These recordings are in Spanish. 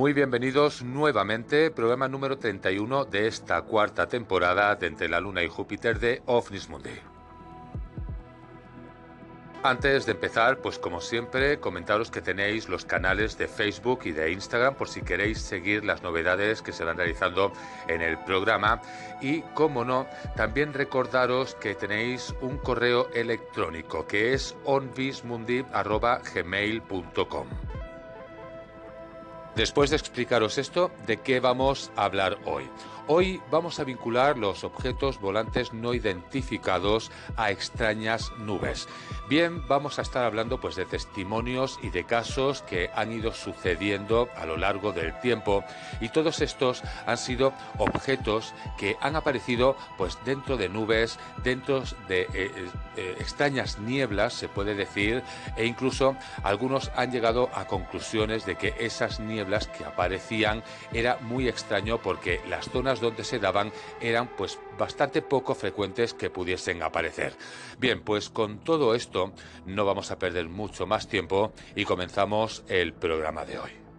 Muy bienvenidos nuevamente, programa número 31 de esta cuarta temporada de Entre la Luna y Júpiter de OVNIS Mundi. Antes de empezar, pues como siempre, comentaros que tenéis los canales de Facebook y de Instagram por si queréis seguir las novedades que se van realizando en el programa. Y, como no, también recordaros que tenéis un correo electrónico que es onvismundi.gmail.com. Después de explicaros esto, ¿de qué vamos a hablar hoy? Hoy vamos a vincular los objetos volantes no identificados a extrañas nubes. Bien, vamos a estar hablando pues de testimonios y de casos que han ido sucediendo a lo largo del tiempo y todos estos han sido objetos que han aparecido pues dentro de nubes, dentro de eh, eh, eh, extrañas nieblas, se puede decir, e incluso algunos han llegado a conclusiones de que esas nieblas que aparecían era muy extraño porque las zonas donde se daban eran pues bastante poco frecuentes que pudiesen aparecer. Bien, pues con todo esto no vamos a perder mucho más tiempo y comenzamos el programa de hoy.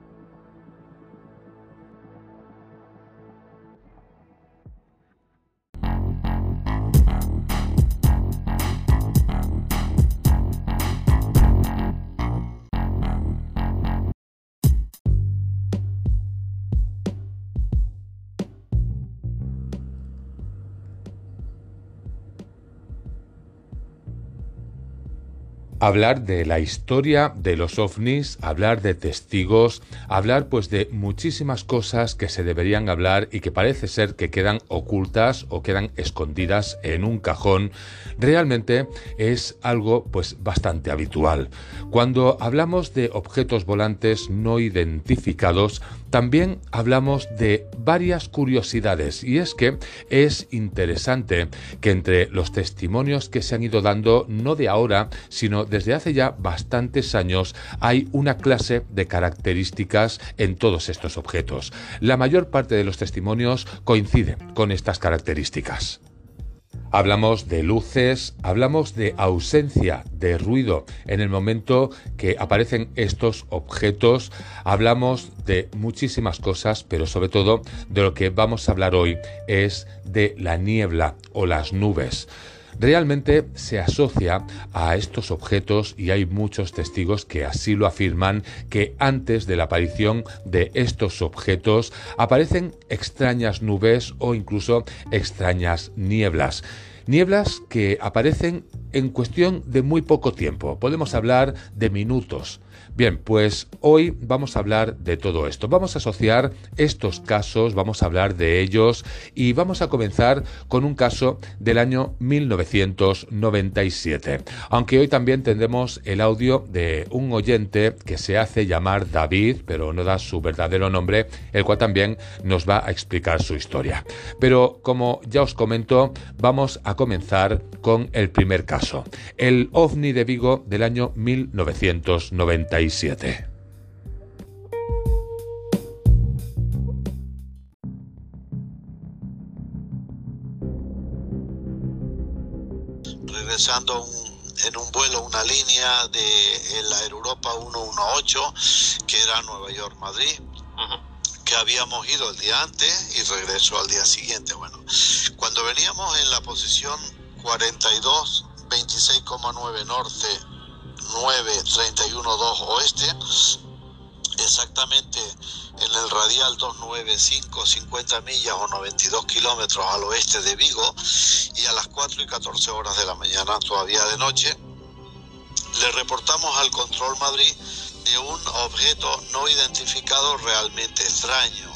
Hablar de la historia de los ovnis, hablar de testigos, hablar pues de muchísimas cosas que se deberían hablar y que parece ser que quedan ocultas o quedan escondidas en un cajón, realmente es algo pues bastante habitual. Cuando hablamos de objetos volantes no identificados, también hablamos de varias curiosidades y es que es interesante que entre los testimonios que se han ido dando no de ahora, sino desde hace ya bastantes años hay una clase de características en todos estos objetos. La mayor parte de los testimonios coinciden con estas características. Hablamos de luces, hablamos de ausencia de ruido en el momento que aparecen estos objetos, hablamos de muchísimas cosas, pero sobre todo de lo que vamos a hablar hoy es de la niebla o las nubes realmente se asocia a estos objetos y hay muchos testigos que así lo afirman que antes de la aparición de estos objetos aparecen extrañas nubes o incluso extrañas nieblas. Nieblas que aparecen en cuestión de muy poco tiempo. Podemos hablar de minutos Bien, pues hoy vamos a hablar de todo esto. Vamos a asociar estos casos, vamos a hablar de ellos y vamos a comenzar con un caso del año 1997. Aunque hoy también tendremos el audio de un oyente que se hace llamar David, pero no da su verdadero nombre, el cual también nos va a explicar su historia. Pero como ya os comento, vamos a comenzar con el primer caso, el ovni de Vigo del año 1997. Regresando en un vuelo, una línea de la Europa 118, que era Nueva York-Madrid. que habíamos ido el día antes y regreso al día siguiente. Bueno, cuando veníamos en la posición 42, 26,9 norte 9312 oeste, exactamente en el radial 295, 50 millas o 92 kilómetros al oeste de Vigo, y a las 4 y 14 horas de la mañana, todavía de noche, le reportamos al Control Madrid de un objeto no identificado realmente extraño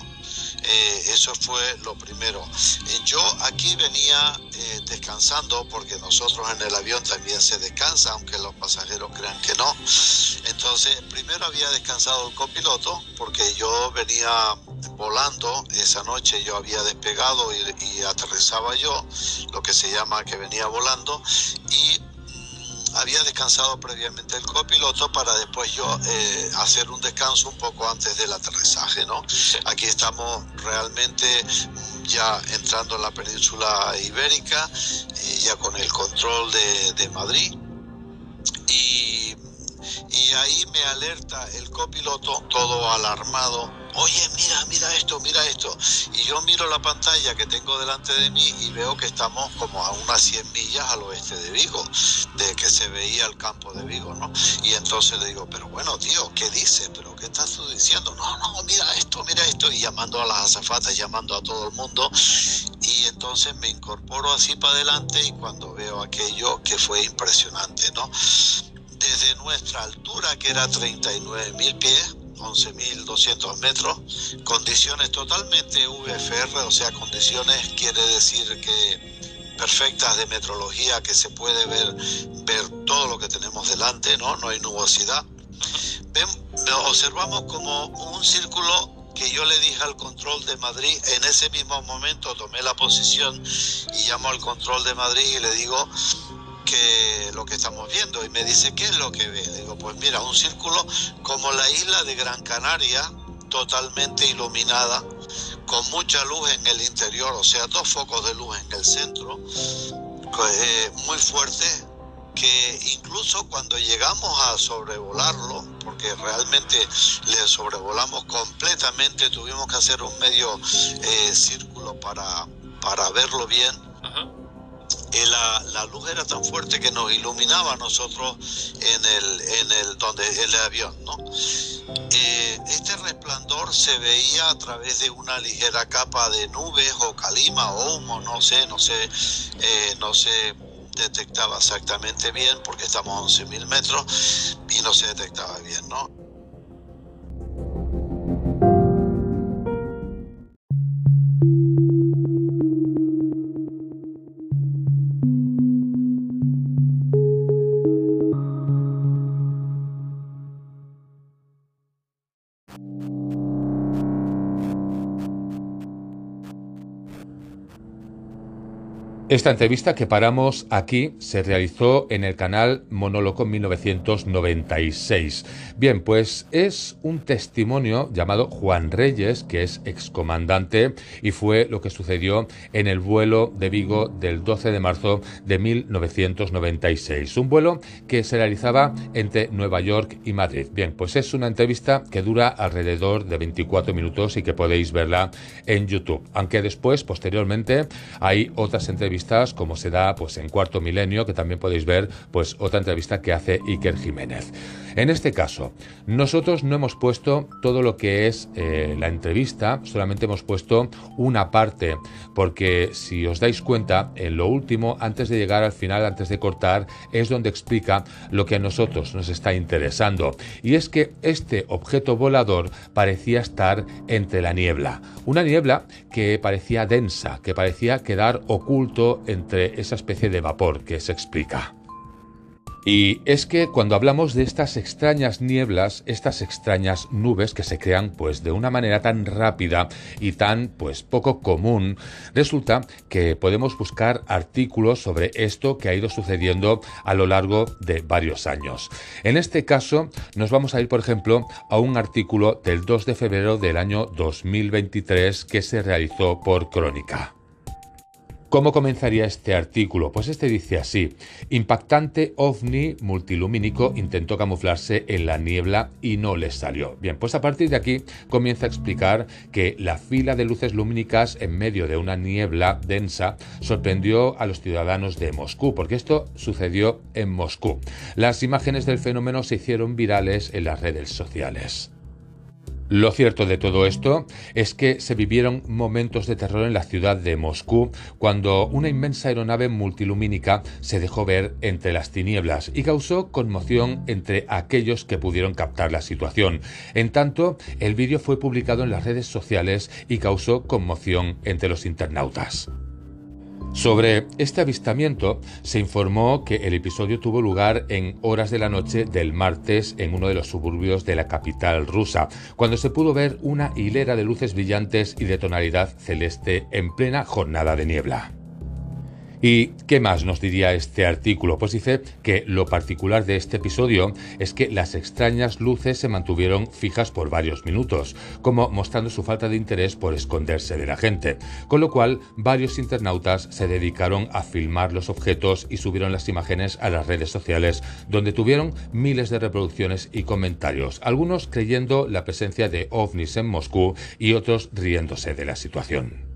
eh, eso fue lo primero. Eh, yo aquí venía eh, descansando porque nosotros en el avión también se descansa, aunque los pasajeros crean que no. Entonces, primero había descansado el copiloto porque yo venía volando esa noche, yo había despegado y, y aterrizaba yo, lo que se llama que venía volando, y había descansado previamente el copiloto para después yo eh, hacer un descanso un poco antes del aterrizaje, ¿no? Aquí estamos realmente ya entrando en la península ibérica, eh, ya con el control de, de Madrid. Y, y ahí me alerta el copiloto, todo alarmado, oye, mira, mira esto, mira esto. Y yo miro la pantalla que tengo delante de mí y veo que estamos como a unas 100 millas al oeste de Vigo, de que se veía el campo de Vigo, ¿no? Y entonces le digo, pero bueno, tío, ¿qué dice? ¿Pero qué estás tú diciendo? No, no, mira esto, mira esto. Y llamando a las azafatas, llamando a todo el mundo. Y entonces me incorporo así para adelante y cuando veo aquello que fue impresionante, ¿no? Desde nuestra altura, que era 39 mil pies, 11.200 metros, condiciones totalmente VFR, o sea, condiciones quiere decir que perfectas de metrología, que se puede ver, ver todo lo que tenemos delante, ¿no? No hay nubosidad. Ven, observamos como un círculo que yo le dije al control de Madrid, en ese mismo momento tomé la posición y llamo al control de Madrid y le digo, que lo que estamos viendo y me dice qué es lo que ve. Digo, pues mira, un círculo como la isla de Gran Canaria, totalmente iluminada, con mucha luz en el interior, o sea, dos focos de luz en el centro, eh, muy fuerte, que incluso cuando llegamos a sobrevolarlo, porque realmente le sobrevolamos completamente, tuvimos que hacer un medio eh, círculo para, para verlo bien la, luz era tan fuerte que nos iluminaba a nosotros en el, en el, donde, el avión. ¿no? Eh, este resplandor se veía a través de una ligera capa de nubes o calima o humo, no sé, no sé, eh, no se detectaba exactamente bien porque estamos a 11.000 metros y no se detectaba bien, ¿no? Esta entrevista que paramos aquí se realizó en el canal Monólogo 1996. Bien, pues es un testimonio llamado Juan Reyes, que es excomandante, y fue lo que sucedió en el vuelo de Vigo del 12 de marzo de 1996. Un vuelo que se realizaba entre Nueva York y Madrid. Bien, pues es una entrevista que dura alrededor de 24 minutos y que podéis verla en YouTube. Aunque después, posteriormente, hay otras entrevistas como se da pues en Cuarto Milenio, que también podéis ver pues otra entrevista que hace Iker Jiménez. En este caso, nosotros no hemos puesto todo lo que es eh, la entrevista, solamente hemos puesto una parte, porque si os dais cuenta, en lo último, antes de llegar al final, antes de cortar, es donde explica lo que a nosotros nos está interesando. Y es que este objeto volador parecía estar entre la niebla. Una niebla que parecía densa, que parecía quedar oculto entre esa especie de vapor que se explica. Y es que cuando hablamos de estas extrañas nieblas, estas extrañas nubes que se crean pues de una manera tan rápida y tan pues poco común, resulta que podemos buscar artículos sobre esto que ha ido sucediendo a lo largo de varios años. En este caso, nos vamos a ir por ejemplo a un artículo del 2 de febrero del año 2023 que se realizó por Crónica. ¿Cómo comenzaría este artículo? Pues este dice así, impactante ovni multilumínico intentó camuflarse en la niebla y no les salió. Bien, pues a partir de aquí comienza a explicar que la fila de luces lumínicas en medio de una niebla densa sorprendió a los ciudadanos de Moscú, porque esto sucedió en Moscú. Las imágenes del fenómeno se hicieron virales en las redes sociales. Lo cierto de todo esto es que se vivieron momentos de terror en la ciudad de Moscú cuando una inmensa aeronave multilumínica se dejó ver entre las tinieblas y causó conmoción entre aquellos que pudieron captar la situación. En tanto, el vídeo fue publicado en las redes sociales y causó conmoción entre los internautas. Sobre este avistamiento se informó que el episodio tuvo lugar en horas de la noche del martes en uno de los suburbios de la capital rusa, cuando se pudo ver una hilera de luces brillantes y de tonalidad celeste en plena jornada de niebla. ¿Y qué más nos diría este artículo? Pues dice que lo particular de este episodio es que las extrañas luces se mantuvieron fijas por varios minutos, como mostrando su falta de interés por esconderse de la gente, con lo cual varios internautas se dedicaron a filmar los objetos y subieron las imágenes a las redes sociales, donde tuvieron miles de reproducciones y comentarios, algunos creyendo la presencia de ovnis en Moscú y otros riéndose de la situación.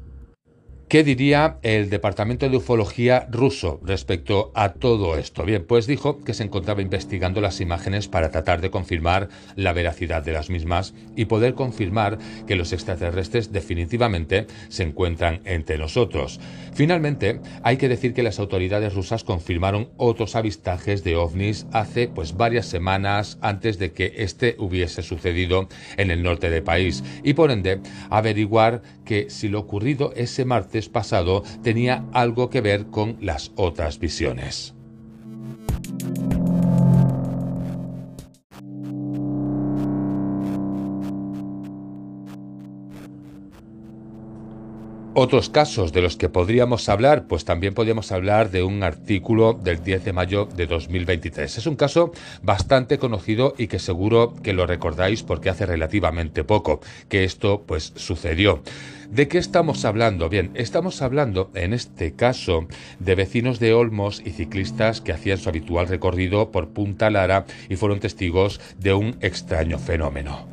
¿Qué diría el Departamento de Ufología ruso respecto a todo esto? Bien, pues dijo que se encontraba investigando las imágenes para tratar de confirmar la veracidad de las mismas y poder confirmar que los extraterrestres definitivamente se encuentran entre nosotros. Finalmente, hay que decir que las autoridades rusas confirmaron otros avistajes de ovnis hace pues varias semanas antes de que este hubiese sucedido en el norte del país y por ende averiguar que si lo ocurrido ese pasado tenía algo que ver con las otras visiones. Otros casos de los que podríamos hablar, pues también podríamos hablar de un artículo del 10 de mayo de 2023. Es un caso bastante conocido y que seguro que lo recordáis porque hace relativamente poco que esto pues sucedió. ¿De qué estamos hablando? Bien, estamos hablando en este caso de vecinos de Olmos y ciclistas que hacían su habitual recorrido por Punta Lara y fueron testigos de un extraño fenómeno.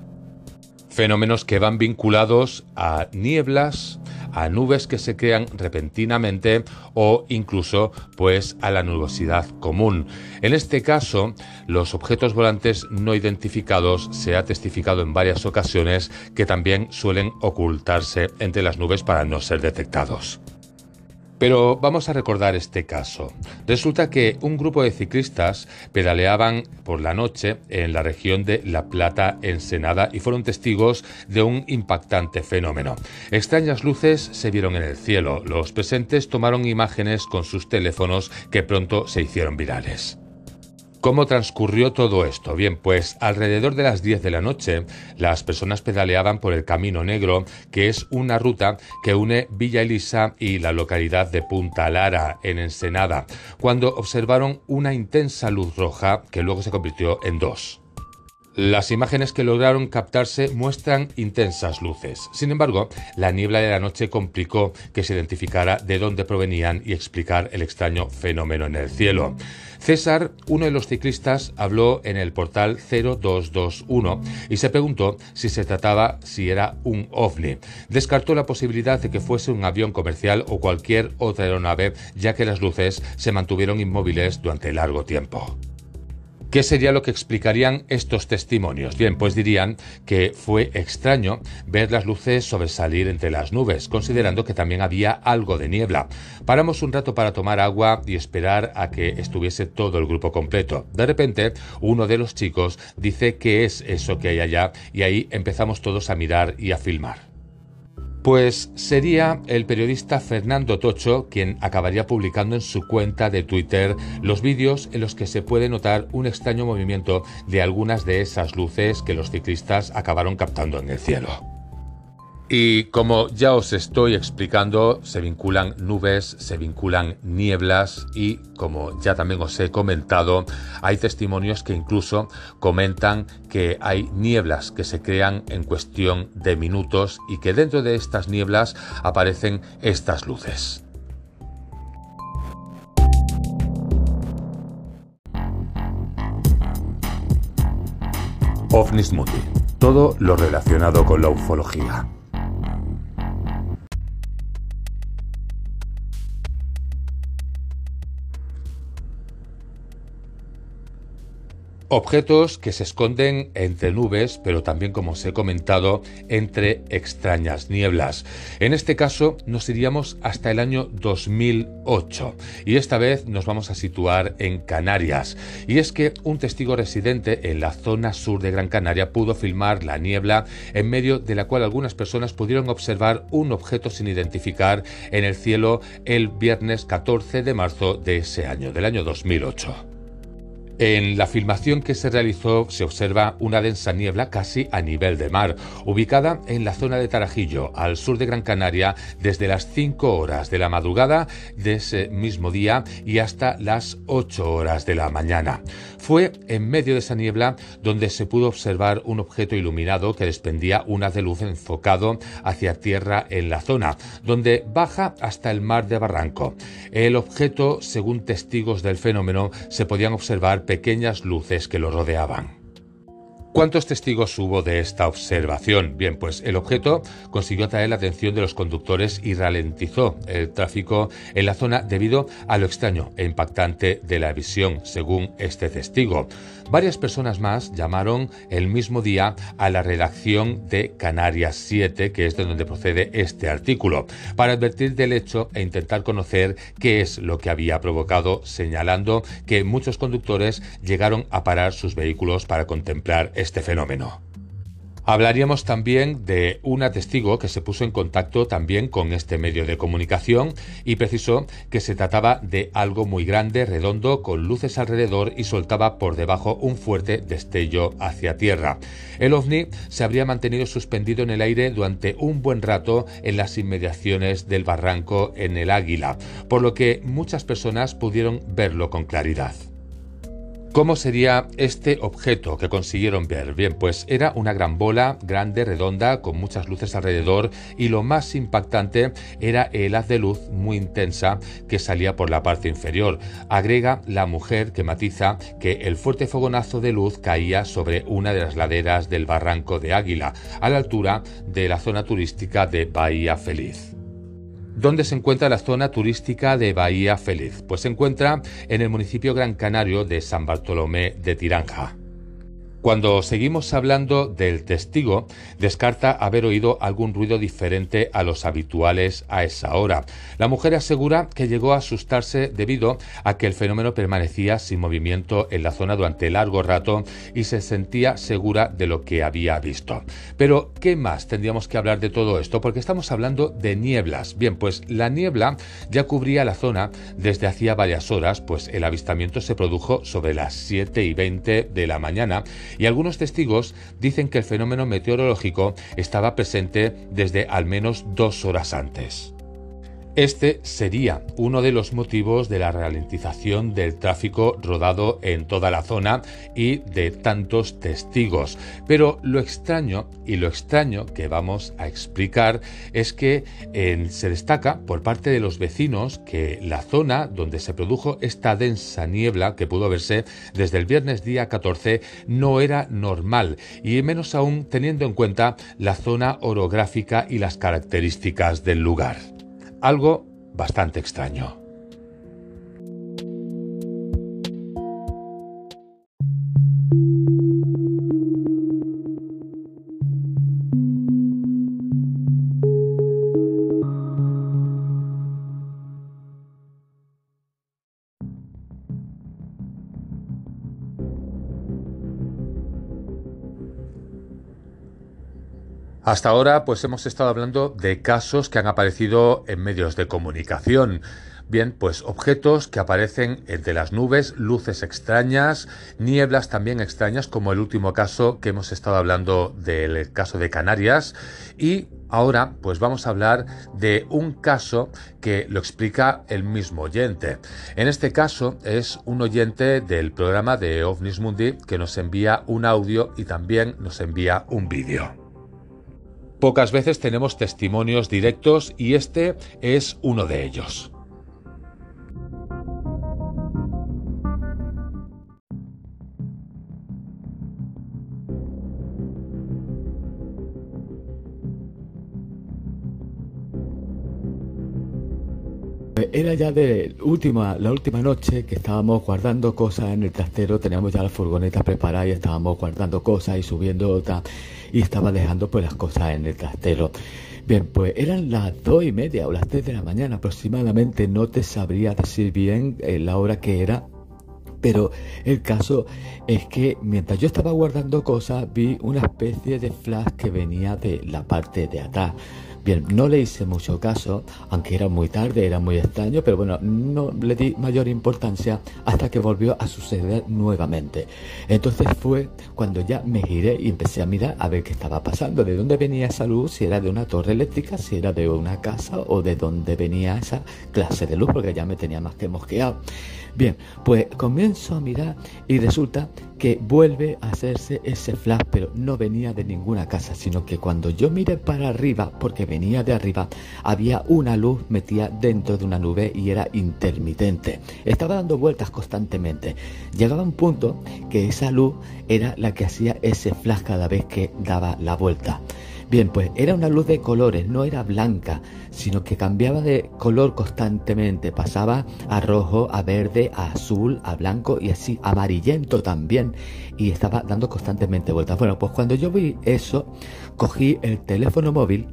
Fenómenos que van vinculados a nieblas, a nubes que se crean repentinamente o incluso pues a la nubosidad común. En este caso, los objetos volantes no identificados se ha testificado en varias ocasiones que también suelen ocultarse entre las nubes para no ser detectados. Pero vamos a recordar este caso. Resulta que un grupo de ciclistas pedaleaban por la noche en la región de La Plata, Ensenada, y fueron testigos de un impactante fenómeno. Extrañas luces se vieron en el cielo. Los presentes tomaron imágenes con sus teléfonos que pronto se hicieron virales. ¿Cómo transcurrió todo esto? Bien, pues alrededor de las 10 de la noche, las personas pedaleaban por el Camino Negro, que es una ruta que une Villa Elisa y la localidad de Punta Lara, en Ensenada, cuando observaron una intensa luz roja que luego se convirtió en dos. Las imágenes que lograron captarse muestran intensas luces. Sin embargo, la niebla de la noche complicó que se identificara de dónde provenían y explicar el extraño fenómeno en el cielo. César, uno de los ciclistas, habló en el portal 0221 y se preguntó si se trataba si era un ovni. Descartó la posibilidad de que fuese un avión comercial o cualquier otra aeronave, ya que las luces se mantuvieron inmóviles durante largo tiempo. ¿Qué sería lo que explicarían estos testimonios? Bien, pues dirían que fue extraño ver las luces sobresalir entre las nubes, considerando que también había algo de niebla. Paramos un rato para tomar agua y esperar a que estuviese todo el grupo completo. De repente, uno de los chicos dice qué es eso que hay allá y ahí empezamos todos a mirar y a filmar. Pues sería el periodista Fernando Tocho quien acabaría publicando en su cuenta de Twitter los vídeos en los que se puede notar un extraño movimiento de algunas de esas luces que los ciclistas acabaron captando en el cielo. Y como ya os estoy explicando, se vinculan nubes, se vinculan nieblas y como ya también os he comentado, hay testimonios que incluso comentan que hay nieblas que se crean en cuestión de minutos y que dentro de estas nieblas aparecen estas luces. OVNIS Todo lo relacionado con la ufología. Objetos que se esconden entre nubes, pero también, como os he comentado, entre extrañas nieblas. En este caso nos iríamos hasta el año 2008 y esta vez nos vamos a situar en Canarias. Y es que un testigo residente en la zona sur de Gran Canaria pudo filmar la niebla en medio de la cual algunas personas pudieron observar un objeto sin identificar en el cielo el viernes 14 de marzo de ese año, del año 2008. En la filmación que se realizó se observa una densa niebla casi a nivel de mar, ubicada en la zona de Tarajillo, al sur de Gran Canaria, desde las 5 horas de la madrugada de ese mismo día y hasta las 8 horas de la mañana. Fue en medio de esa niebla donde se pudo observar un objeto iluminado que desprendía una de luz enfocado hacia tierra en la zona, donde baja hasta el mar de Barranco. El objeto, según testigos del fenómeno, se podían observar pequeñas luces que lo rodeaban. ¿Cuántos testigos hubo de esta observación? Bien, pues el objeto consiguió atraer la atención de los conductores y ralentizó el tráfico en la zona debido a lo extraño e impactante de la visión, según este testigo. Varias personas más llamaron el mismo día a la redacción de Canarias 7, que es de donde procede este artículo, para advertir del hecho e intentar conocer qué es lo que había provocado, señalando que muchos conductores llegaron a parar sus vehículos para contemplar este fenómeno. Hablaríamos también de una testigo que se puso en contacto también con este medio de comunicación y precisó que se trataba de algo muy grande, redondo, con luces alrededor y soltaba por debajo un fuerte destello hacia tierra. El ovni se habría mantenido suspendido en el aire durante un buen rato en las inmediaciones del barranco en el Águila, por lo que muchas personas pudieron verlo con claridad. ¿Cómo sería este objeto que consiguieron ver? Bien, pues era una gran bola, grande, redonda, con muchas luces alrededor y lo más impactante era el haz de luz muy intensa que salía por la parte inferior. Agrega la mujer que matiza que el fuerte fogonazo de luz caía sobre una de las laderas del barranco de Águila, a la altura de la zona turística de Bahía Feliz. ¿Dónde se encuentra la zona turística de Bahía Feliz? Pues se encuentra en el municipio Gran Canario de San Bartolomé de Tiranja. Cuando seguimos hablando del testigo, descarta haber oído algún ruido diferente a los habituales a esa hora. La mujer asegura que llegó a asustarse debido a que el fenómeno permanecía sin movimiento en la zona durante largo rato y se sentía segura de lo que había visto. Pero, ¿qué más tendríamos que hablar de todo esto? Porque estamos hablando de nieblas. Bien, pues la niebla ya cubría la zona desde hacía varias horas, pues el avistamiento se produjo sobre las 7 y 20 de la mañana y algunos testigos dicen que el fenómeno meteorológico estaba presente desde al menos dos horas antes. Este sería uno de los motivos de la ralentización del tráfico rodado en toda la zona y de tantos testigos. Pero lo extraño y lo extraño que vamos a explicar es que se destaca por parte de los vecinos que la zona donde se produjo esta densa niebla que pudo verse desde el viernes día 14 no era normal y menos aún teniendo en cuenta la zona orográfica y las características del lugar algo bastante extraño. Hasta ahora, pues hemos estado hablando de casos que han aparecido en medios de comunicación. Bien, pues objetos que aparecen entre las nubes, luces extrañas, nieblas también extrañas, como el último caso que hemos estado hablando del caso de Canarias. Y ahora, pues vamos a hablar de un caso que lo explica el mismo oyente. En este caso es un oyente del programa de OVNIS Mundi que nos envía un audio y también nos envía un vídeo. Pocas veces tenemos testimonios directos y este es uno de ellos. Era ya de última, la última noche que estábamos guardando cosas en el trastero, teníamos ya la furgoneta preparada y estábamos guardando cosas y subiendo otra y estaba dejando pues las cosas en el trastero. Bien, pues eran las dos y media o las tres de la mañana aproximadamente, no te sabría decir bien eh, la hora que era, pero el caso es que mientras yo estaba guardando cosas vi una especie de flash que venía de la parte de atrás Bien, no le hice mucho caso, aunque era muy tarde, era muy extraño, pero bueno, no le di mayor importancia hasta que volvió a suceder nuevamente. Entonces fue cuando ya me giré y empecé a mirar a ver qué estaba pasando, de dónde venía esa luz, si era de una torre eléctrica, si era de una casa o de dónde venía esa clase de luz, porque ya me tenía más que mosqueado. Bien, pues comienzo a mirar y resulta que vuelve a hacerse ese flash, pero no venía de ninguna casa, sino que cuando yo miré para arriba, porque venía de arriba, había una luz metida dentro de una nube y era intermitente. Estaba dando vueltas constantemente. Llegaba un punto que esa luz era la que hacía ese flash cada vez que daba la vuelta. Bien, pues era una luz de colores, no era blanca, sino que cambiaba de color constantemente, pasaba a rojo, a verde, a azul, a blanco y así amarillento también, y estaba dando constantemente vueltas. Bueno, pues cuando yo vi eso, cogí el teléfono móvil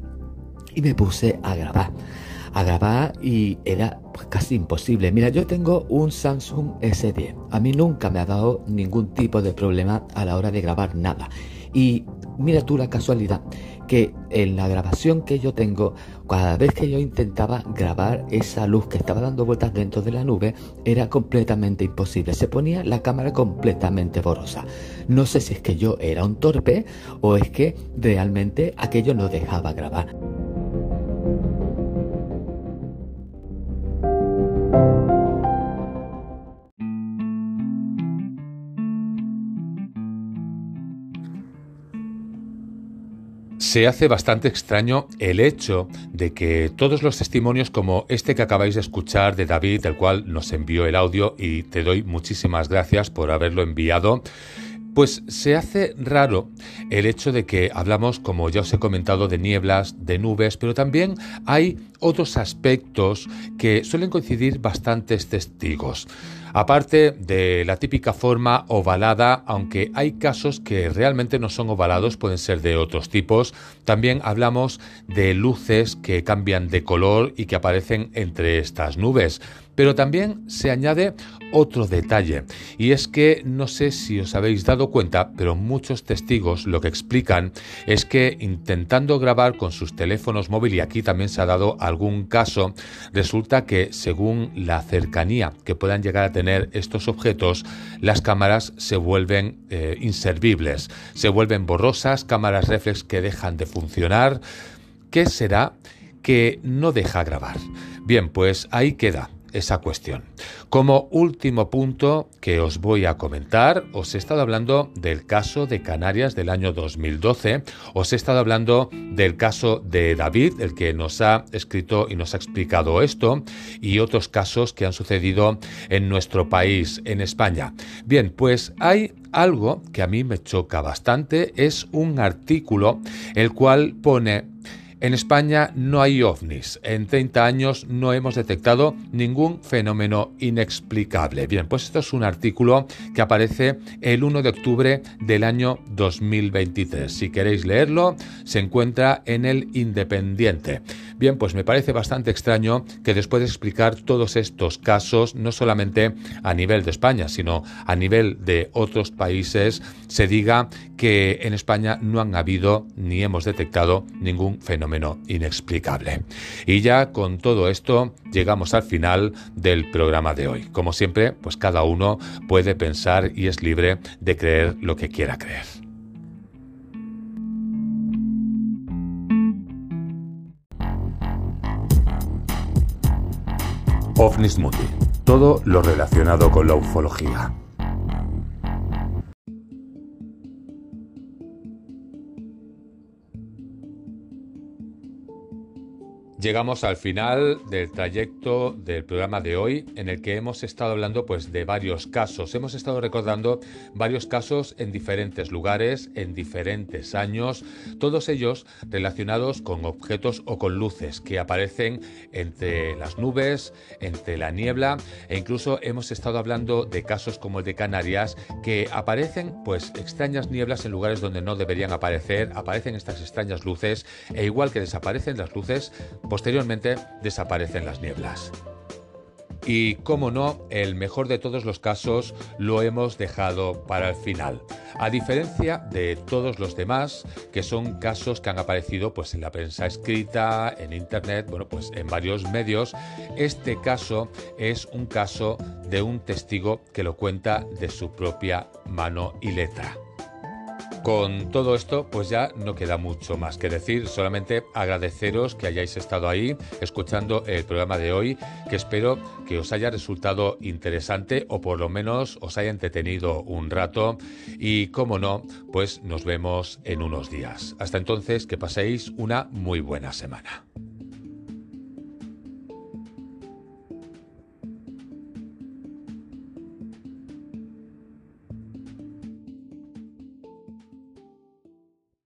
y me puse a grabar. A grabar y era pues, casi imposible. Mira, yo tengo un Samsung S10. A mí nunca me ha dado ningún tipo de problema a la hora de grabar nada. Y mira tú la casualidad que en la grabación que yo tengo, cada vez que yo intentaba grabar esa luz que estaba dando vueltas dentro de la nube, era completamente imposible. Se ponía la cámara completamente borrosa. No sé si es que yo era un torpe o es que realmente aquello no dejaba grabar. Se hace bastante extraño el hecho de que todos los testimonios como este que acabáis de escuchar de David, el cual nos envió el audio y te doy muchísimas gracias por haberlo enviado, pues se hace raro el hecho de que hablamos, como ya os he comentado, de nieblas, de nubes, pero también hay otros aspectos que suelen coincidir bastantes testigos. Aparte de la típica forma ovalada, aunque hay casos que realmente no son ovalados, pueden ser de otros tipos, también hablamos de luces que cambian de color y que aparecen entre estas nubes. Pero también se añade otro detalle, y es que no sé si os habéis dado cuenta, pero muchos testigos lo que explican es que intentando grabar con sus teléfonos móviles, y aquí también se ha dado algún caso, resulta que según la cercanía que puedan llegar a tener estos objetos, las cámaras se vuelven eh, inservibles, se vuelven borrosas, cámaras reflex que dejan de funcionar. ¿Qué será que no deja grabar? Bien, pues ahí queda esa cuestión. Como último punto que os voy a comentar, os he estado hablando del caso de Canarias del año 2012, os he estado hablando del caso de David, el que nos ha escrito y nos ha explicado esto, y otros casos que han sucedido en nuestro país, en España. Bien, pues hay algo que a mí me choca bastante, es un artículo el cual pone en España no hay ovnis. En 30 años no hemos detectado ningún fenómeno inexplicable. Bien, pues esto es un artículo que aparece el 1 de octubre del año 2023. Si queréis leerlo, se encuentra en el Independiente. Bien, pues me parece bastante extraño que después de explicar todos estos casos, no solamente a nivel de España, sino a nivel de otros países, se diga que en España no han habido ni hemos detectado ningún fenómeno inexplicable. Y ya con todo esto llegamos al final del programa de hoy. Como siempre, pues cada uno puede pensar y es libre de creer lo que quiera creer. OVNIS Todo lo relacionado con la ufología. Llegamos al final del trayecto del programa de hoy en el que hemos estado hablando pues de varios casos. Hemos estado recordando varios casos en diferentes lugares, en diferentes años, todos ellos relacionados con objetos o con luces que aparecen entre las nubes, entre la niebla e incluso hemos estado hablando de casos como el de Canarias que aparecen pues extrañas nieblas en lugares donde no deberían aparecer, aparecen estas extrañas luces e igual que desaparecen las luces posteriormente desaparecen las nieblas. Y como no, el mejor de todos los casos lo hemos dejado para el final. A diferencia de todos los demás, que son casos que han aparecido pues en la prensa escrita, en internet, bueno, pues en varios medios, este caso es un caso de un testigo que lo cuenta de su propia mano y letra. Con todo esto, pues ya no queda mucho más que decir, solamente agradeceros que hayáis estado ahí escuchando el programa de hoy, que espero que os haya resultado interesante o por lo menos os haya entretenido un rato y como no, pues nos vemos en unos días. Hasta entonces, que paséis una muy buena semana.